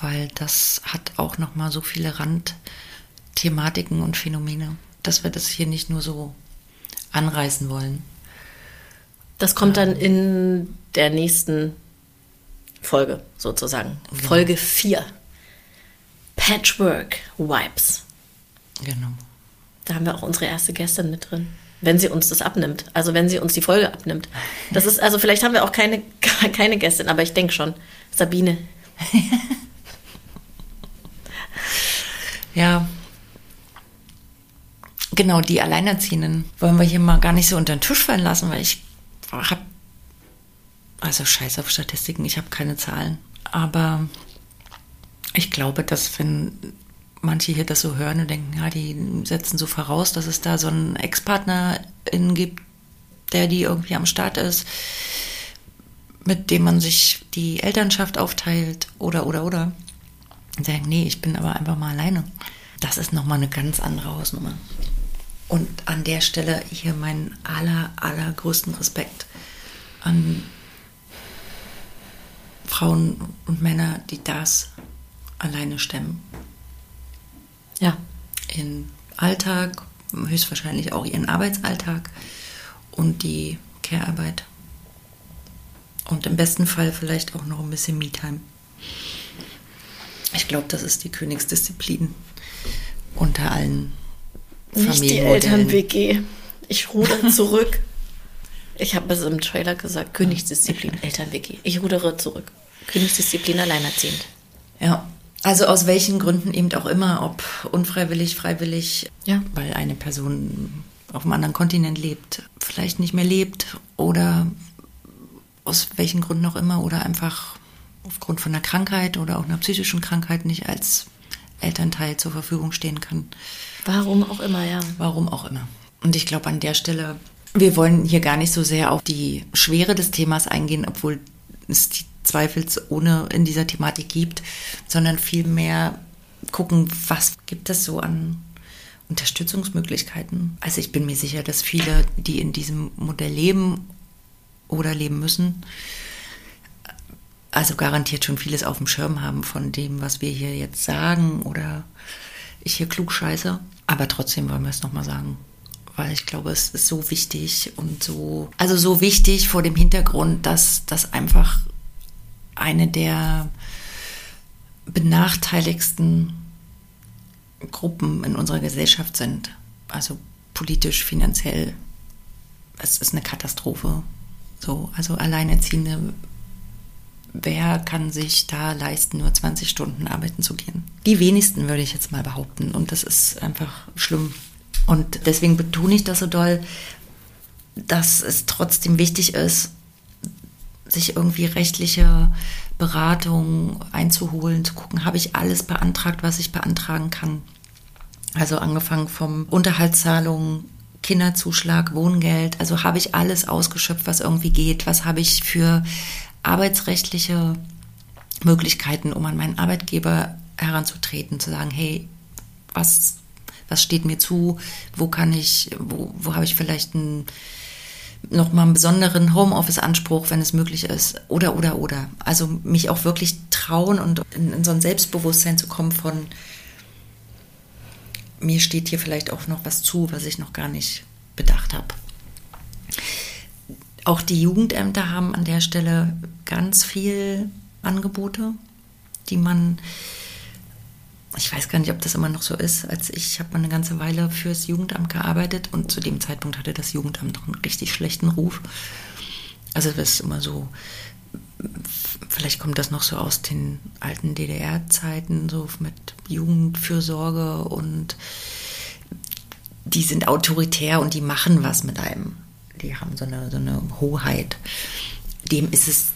Weil das hat auch nochmal so viele Randthematiken und Phänomene, dass wir das hier nicht nur so anreißen wollen. Das kommt dann in der nächsten Folge sozusagen. Genau. Folge 4. Patchwork Wipes. Genau. Da haben wir auch unsere erste Gästin mit drin. Wenn sie uns das abnimmt. Also wenn sie uns die Folge abnimmt. Das ist, also vielleicht haben wir auch keine, keine Gästin, aber ich denke schon. Sabine. ja. Genau, die Alleinerziehenden wollen wir hier mal gar nicht so unter den Tisch fallen lassen, weil ich habe, also scheiß auf Statistiken, ich habe keine Zahlen. Aber ich glaube, dass wenn manche hier das so hören und denken, ja, die setzen so voraus, dass es da so einen Ex-Partner gibt, der die irgendwie am Start ist, mit dem man sich die Elternschaft aufteilt oder, oder, oder. Und sagen, nee, ich bin aber einfach mal alleine. Das ist nochmal eine ganz andere Hausnummer. Und an der Stelle hier meinen aller, allergrößten Respekt an Frauen und Männer, die das alleine stemmen. Ja. In Alltag, höchstwahrscheinlich auch ihren Arbeitsalltag und die Care-Arbeit. Und im besten Fall vielleicht auch noch ein bisschen Me-Time. Ich glaube, das ist die Königsdisziplin unter allen Nicht die Eltern-WG. Ich rudere zurück. ich habe es im Trailer gesagt, Königsdisziplin, Eltern-WG. Ich rudere zurück. Königsdisziplin alleinerziehend. Ja, also aus welchen Gründen eben auch immer, ob unfreiwillig, freiwillig, Ja. weil eine Person auf einem anderen Kontinent lebt, vielleicht nicht mehr lebt oder aus welchen Gründen auch immer oder einfach aufgrund von einer Krankheit oder auch einer psychischen Krankheit nicht als Elternteil zur Verfügung stehen kann. Warum auch immer, ja. Warum auch immer. Und ich glaube an der Stelle, wir wollen hier gar nicht so sehr auf die Schwere des Themas eingehen, obwohl es die zweifelsohne in dieser Thematik gibt, sondern vielmehr gucken, was gibt es so an Unterstützungsmöglichkeiten. Also ich bin mir sicher, dass viele, die in diesem Modell leben oder leben müssen, also garantiert schon vieles auf dem Schirm haben von dem, was wir hier jetzt sagen oder ich hier klug scheiße. Aber trotzdem wollen wir es nochmal sagen. Weil ich glaube, es ist so wichtig und so, also so wichtig vor dem Hintergrund, dass das einfach eine der benachteiligsten Gruppen in unserer Gesellschaft sind. Also politisch, finanziell. Es ist eine Katastrophe. So, also Alleinerziehende wer kann sich da leisten, nur 20 Stunden arbeiten zu gehen? Die wenigsten würde ich jetzt mal behaupten. Und das ist einfach schlimm. Und deswegen betone ich das so doll, dass es trotzdem wichtig ist, sich irgendwie rechtliche Beratung einzuholen, zu gucken, habe ich alles beantragt, was ich beantragen kann. Also angefangen vom Unterhaltszahlung, Kinderzuschlag, Wohngeld, also habe ich alles ausgeschöpft, was irgendwie geht, was habe ich für arbeitsrechtliche Möglichkeiten, um an meinen Arbeitgeber heranzutreten, zu sagen, hey, was, was steht mir zu, wo kann ich, wo, wo habe ich vielleicht einen, noch mal einen besonderen Homeoffice-Anspruch, wenn es möglich ist, oder, oder, oder. Also mich auch wirklich trauen und in, in so ein Selbstbewusstsein zu kommen von, mir steht hier vielleicht auch noch was zu, was ich noch gar nicht bedacht habe. Auch die Jugendämter haben an der Stelle ganz viel Angebote, die man, ich weiß gar nicht, ob das immer noch so ist, als ich, habe mal eine ganze Weile fürs Jugendamt gearbeitet und zu dem Zeitpunkt hatte das Jugendamt noch einen richtig schlechten Ruf. Also das ist immer so, vielleicht kommt das noch so aus den alten DDR-Zeiten, so mit Jugendfürsorge und die sind autoritär und die machen was mit einem die haben so eine, so eine Hoheit. Dem ist es,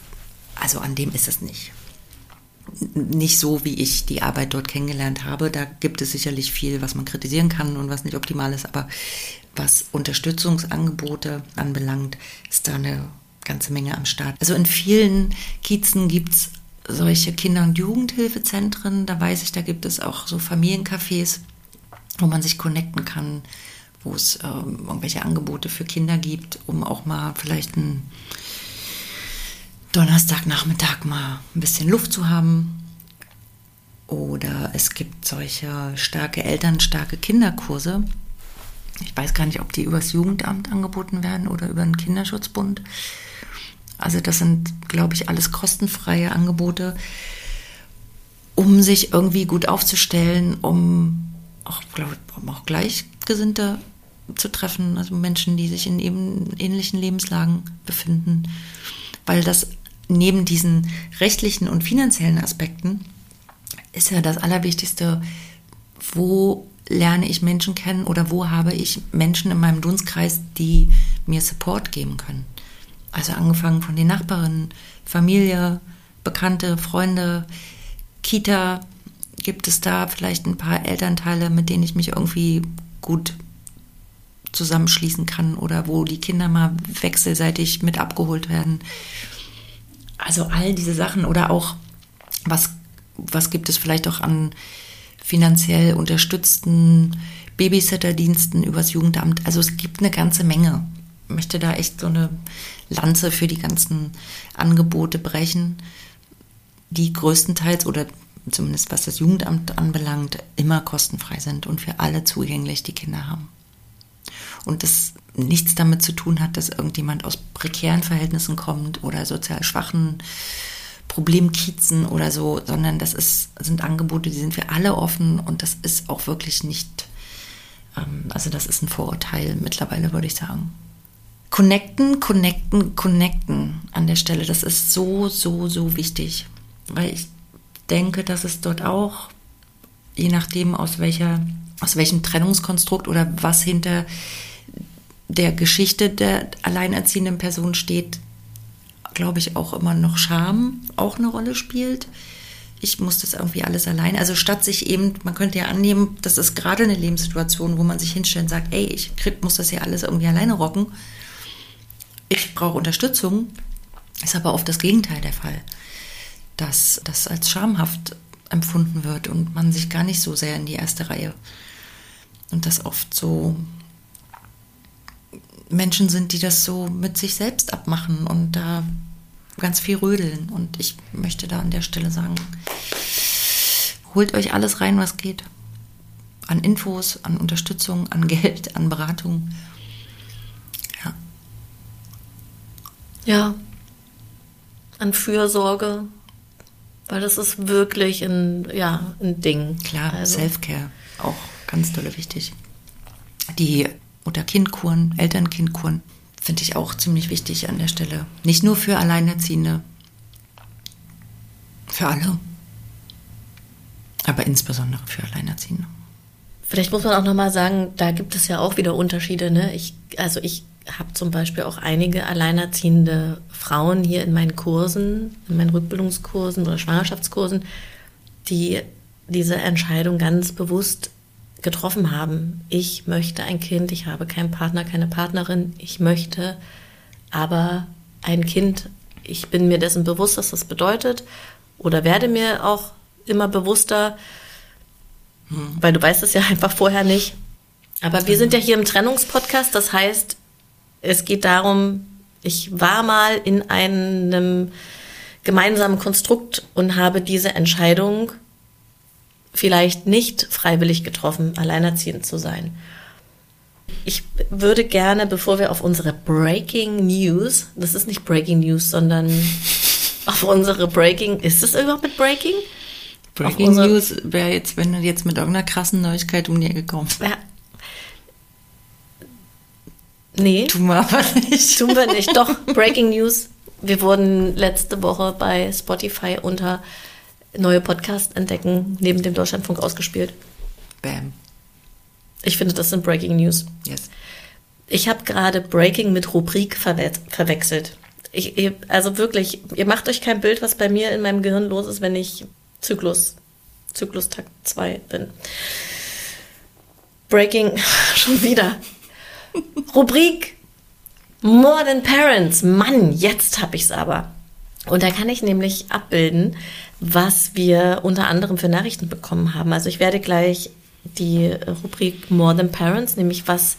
also an dem ist es nicht. Nicht so, wie ich die Arbeit dort kennengelernt habe. Da gibt es sicherlich viel, was man kritisieren kann und was nicht optimal ist. Aber was Unterstützungsangebote anbelangt, ist da eine ganze Menge am Start. Also in vielen Kiezen gibt es solche Kinder- und Jugendhilfezentren. Da weiß ich, da gibt es auch so Familiencafés, wo man sich connecten kann wo es ähm, irgendwelche Angebote für Kinder gibt, um auch mal vielleicht einen Donnerstagnachmittag mal ein bisschen Luft zu haben. Oder es gibt solche starke Eltern, starke Kinderkurse. Ich weiß gar nicht, ob die übers Jugendamt angeboten werden oder über den Kinderschutzbund. Also das sind, glaube ich, alles kostenfreie Angebote, um sich irgendwie gut aufzustellen, um auch, glaube um auch Gleichgesinnte zu treffen, also Menschen, die sich in eben ähnlichen Lebenslagen befinden, weil das neben diesen rechtlichen und finanziellen Aspekten ist ja das Allerwichtigste, wo lerne ich Menschen kennen oder wo habe ich Menschen in meinem Dunstkreis, die mir Support geben können. Also angefangen von den Nachbarinnen, Familie, Bekannte, Freunde, Kita, gibt es da vielleicht ein paar Elternteile, mit denen ich mich irgendwie gut zusammenschließen kann oder wo die Kinder mal wechselseitig mit abgeholt werden. Also all diese Sachen oder auch, was, was gibt es vielleicht auch an finanziell unterstützten Babysitterdiensten übers Jugendamt. Also es gibt eine ganze Menge. Ich möchte da echt so eine Lanze für die ganzen Angebote brechen, die größtenteils oder zumindest was das Jugendamt anbelangt, immer kostenfrei sind und für alle zugänglich, die Kinder haben und das nichts damit zu tun hat, dass irgendjemand aus prekären Verhältnissen kommt oder sozial schwachen Problemkiezen oder so, sondern das ist, sind Angebote, die sind für alle offen und das ist auch wirklich nicht, ähm, also das ist ein Vorurteil mittlerweile, würde ich sagen. Connecten, connecten, connecten an der Stelle, das ist so, so, so wichtig, weil ich denke, dass es dort auch, je nachdem aus welcher, aus welchem Trennungskonstrukt oder was hinter der Geschichte der alleinerziehenden Person steht, glaube ich, auch immer noch Scham auch eine Rolle spielt. Ich muss das irgendwie alles allein. Also statt sich eben, man könnte ja annehmen, das ist gerade eine Lebenssituation, wo man sich hinstellt und sagt, ey, ich muss das hier alles irgendwie alleine rocken. Ich brauche Unterstützung. Ist aber oft das Gegenteil der Fall. Dass das als schamhaft empfunden wird und man sich gar nicht so sehr in die erste Reihe. Und das oft so Menschen sind, die das so mit sich selbst abmachen und da ganz viel rödeln. Und ich möchte da an der Stelle sagen, holt euch alles rein, was geht. An Infos, an Unterstützung, an Geld, an Beratung. Ja. Ja. An Fürsorge. Weil das ist wirklich ein, ja, ein Ding. Klar, also. Self-Care. Auch ganz dolle wichtig. Die Mutter-Kind-Kuren, Eltern-Kind-Kuren finde ich auch ziemlich wichtig an der Stelle. Nicht nur für Alleinerziehende, für alle, aber insbesondere für Alleinerziehende. Vielleicht muss man auch nochmal sagen, da gibt es ja auch wieder Unterschiede. Ne? Ich, also ich habe zum Beispiel auch einige alleinerziehende Frauen hier in meinen Kursen, in meinen Rückbildungskursen oder Schwangerschaftskursen, die diese Entscheidung ganz bewusst getroffen haben. Ich möchte ein Kind, ich habe keinen Partner, keine Partnerin, ich möchte aber ein Kind. Ich bin mir dessen bewusst, was das bedeutet oder werde mir auch immer bewusster, hm. weil du weißt es ja einfach vorher nicht. Aber wir sind ja hier im Trennungspodcast, das heißt, es geht darum, ich war mal in einem gemeinsamen Konstrukt und habe diese Entscheidung vielleicht nicht freiwillig getroffen, alleinerziehend zu sein. Ich würde gerne, bevor wir auf unsere Breaking News, das ist nicht Breaking News, sondern auf unsere Breaking, ist es überhaupt mit Breaking? Breaking News wäre jetzt, wenn du jetzt mit irgendeiner krassen Neuigkeit um die Ecke kommst. Ja. Nee. Tun wir aber nicht. Tun wir nicht. Doch, Breaking News. Wir wurden letzte Woche bei Spotify unter neue Podcasts entdecken, neben dem Deutschlandfunk ausgespielt. Bam. Ich finde, das sind Breaking News. Yes. Ich habe gerade Breaking mit Rubrik verwe verwechselt. Ich, also wirklich, ihr macht euch kein Bild, was bei mir in meinem Gehirn los ist, wenn ich Zyklus, Zyklustakt 2 bin. Breaking, schon wieder. Rubrik More Than Parents. Mann, jetzt hab ich's aber. Und da kann ich nämlich abbilden, was wir unter anderem für Nachrichten bekommen haben. Also ich werde gleich die Rubrik More Than Parents, nämlich was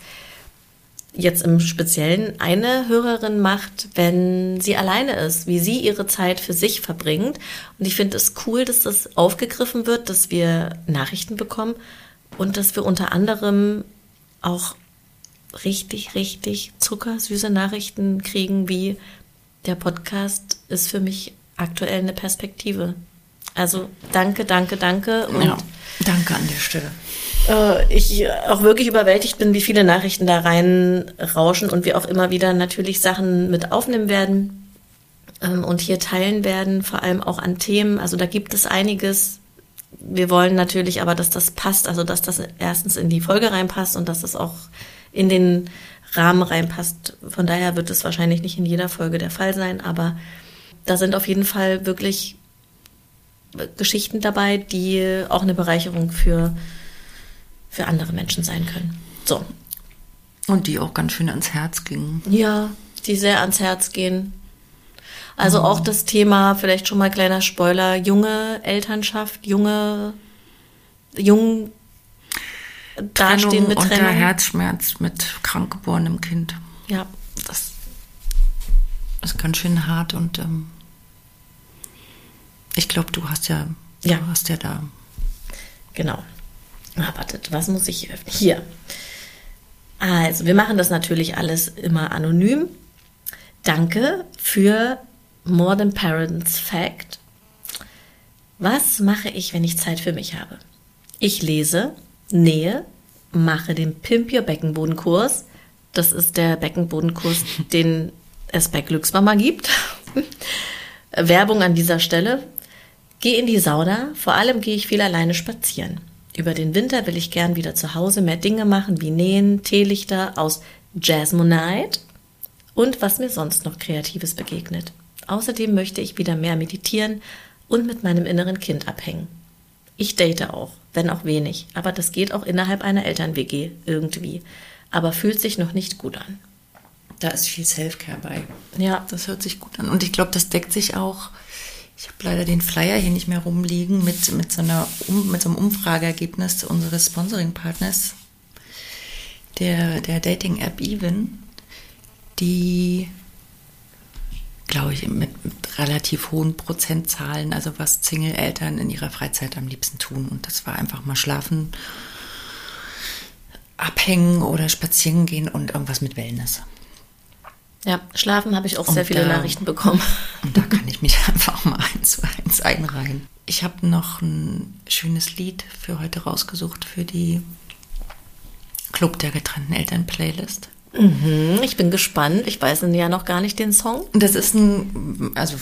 jetzt im Speziellen eine Hörerin macht, wenn sie alleine ist, wie sie ihre Zeit für sich verbringt. Und ich finde es cool, dass das aufgegriffen wird, dass wir Nachrichten bekommen und dass wir unter anderem auch richtig, richtig zuckersüße Nachrichten kriegen, wie der Podcast ist für mich aktuell eine Perspektive. Also danke, danke, danke. Und ja, danke an der Stelle. Äh, ich auch wirklich überwältigt bin, wie viele Nachrichten da reinrauschen und wir auch immer wieder natürlich Sachen mit aufnehmen werden ähm, und hier teilen werden, vor allem auch an Themen. Also da gibt es einiges. Wir wollen natürlich aber, dass das passt, also dass das erstens in die Folge reinpasst und dass es auch in den Rahmen reinpasst. Von daher wird es wahrscheinlich nicht in jeder Folge der Fall sein, aber da sind auf jeden Fall wirklich Geschichten dabei, die auch eine Bereicherung für, für andere Menschen sein können. So. Und die auch ganz schön ans Herz gingen. Ja, die sehr ans Herz gehen. Also mhm. auch das Thema, vielleicht schon mal kleiner Spoiler, junge Elternschaft, junge, jung dastehen mit Trennung. Unter Herzschmerz mit krankgeborenem Kind. Ja. Das ist ganz schön hart und ähm, ich glaube, du hast ja, ja, du hast ja da. Genau. Ah, wartet, was muss ich öffnen? Hier. Also, wir machen das natürlich alles immer anonym. Danke für More Than Parents Fact. Was mache ich, wenn ich Zeit für mich habe? Ich lese, nähe, mache den Pimp Your Beckenbodenkurs. Das ist der Beckenbodenkurs, den es bei Glücksmama gibt. Werbung an dieser Stelle. Gehe in die Sauna, vor allem gehe ich viel alleine spazieren. Über den Winter will ich gern wieder zu Hause mehr Dinge machen, wie nähen, Teelichter aus Jasmonite und was mir sonst noch Kreatives begegnet. Außerdem möchte ich wieder mehr meditieren und mit meinem inneren Kind abhängen. Ich date auch, wenn auch wenig, aber das geht auch innerhalb einer Eltern-WG irgendwie, aber fühlt sich noch nicht gut an. Da ist viel Selfcare bei. Ja. Das hört sich gut an. Und ich glaube, das deckt sich auch. Ich habe leider den Flyer hier nicht mehr rumliegen mit, mit, so, einer, mit so einem Umfrageergebnis unseres Sponsoring-Partners, der, der Dating-App Even, die glaube ich, mit, mit, relativ hohen Prozentzahlen, also was Single-Eltern in ihrer Freizeit am liebsten tun. Und das war einfach mal schlafen, abhängen oder spazieren gehen und irgendwas mit Wellness. Ja, schlafen habe ich auch und sehr viele da, Nachrichten bekommen. Und da kann ich mich einfach mal eins zu eins einreihen. Ich habe noch ein schönes Lied für heute rausgesucht für die Club der getrennten Eltern Playlist. Mhm, ich bin gespannt. Ich weiß ja noch gar nicht den Song. Das ist ein, also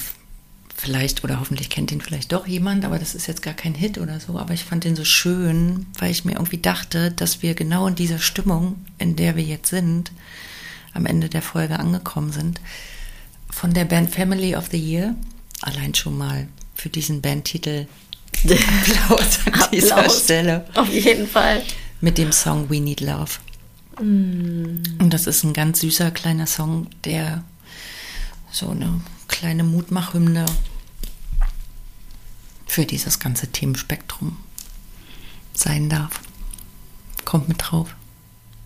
vielleicht oder hoffentlich kennt ihn vielleicht doch jemand, aber das ist jetzt gar kein Hit oder so. Aber ich fand den so schön, weil ich mir irgendwie dachte, dass wir genau in dieser Stimmung, in der wir jetzt sind, am Ende der Folge angekommen sind, von der Band Family of the Year, allein schon mal für diesen Bandtitel Applaus an Applaus. dieser Stelle. Auf jeden Fall. Mit dem Song We Need Love. Mm. Und das ist ein ganz süßer kleiner Song, der so eine kleine Mutmachhymne für dieses ganze Themenspektrum sein darf. Kommt mit drauf.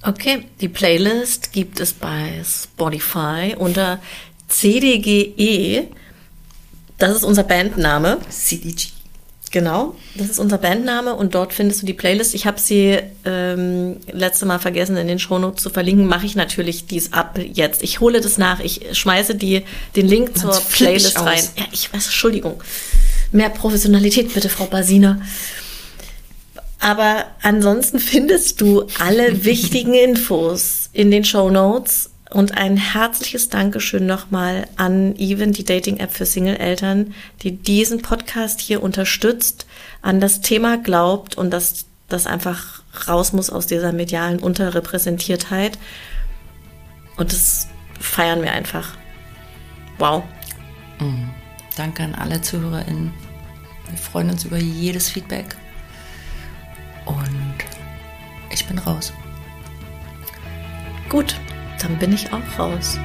Okay, die Playlist gibt es bei Spotify unter CDGE. Das ist unser Bandname. CDG. Genau, das ist unser Bandname und dort findest du die Playlist. Ich habe sie ähm, letzte Mal vergessen in den Shownotes zu verlinken. Mache ich natürlich dies ab jetzt. Ich hole das nach. Ich schmeiße die, den Link zur Playlist rein. Ja, ich weiß, Entschuldigung. Mehr Professionalität bitte, Frau Basina. Aber ansonsten findest du alle wichtigen Infos in den Shownotes und ein herzliches Dankeschön nochmal an Even, die Dating-App für Single-Eltern, die diesen Podcast hier unterstützt, an das Thema glaubt und dass das einfach raus muss aus dieser medialen Unterrepräsentiertheit. Und das feiern wir einfach. Wow. Mhm. Danke an alle ZuhörerInnen. Wir freuen uns über jedes Feedback. Und ich bin raus. Gut, dann bin ich auch raus.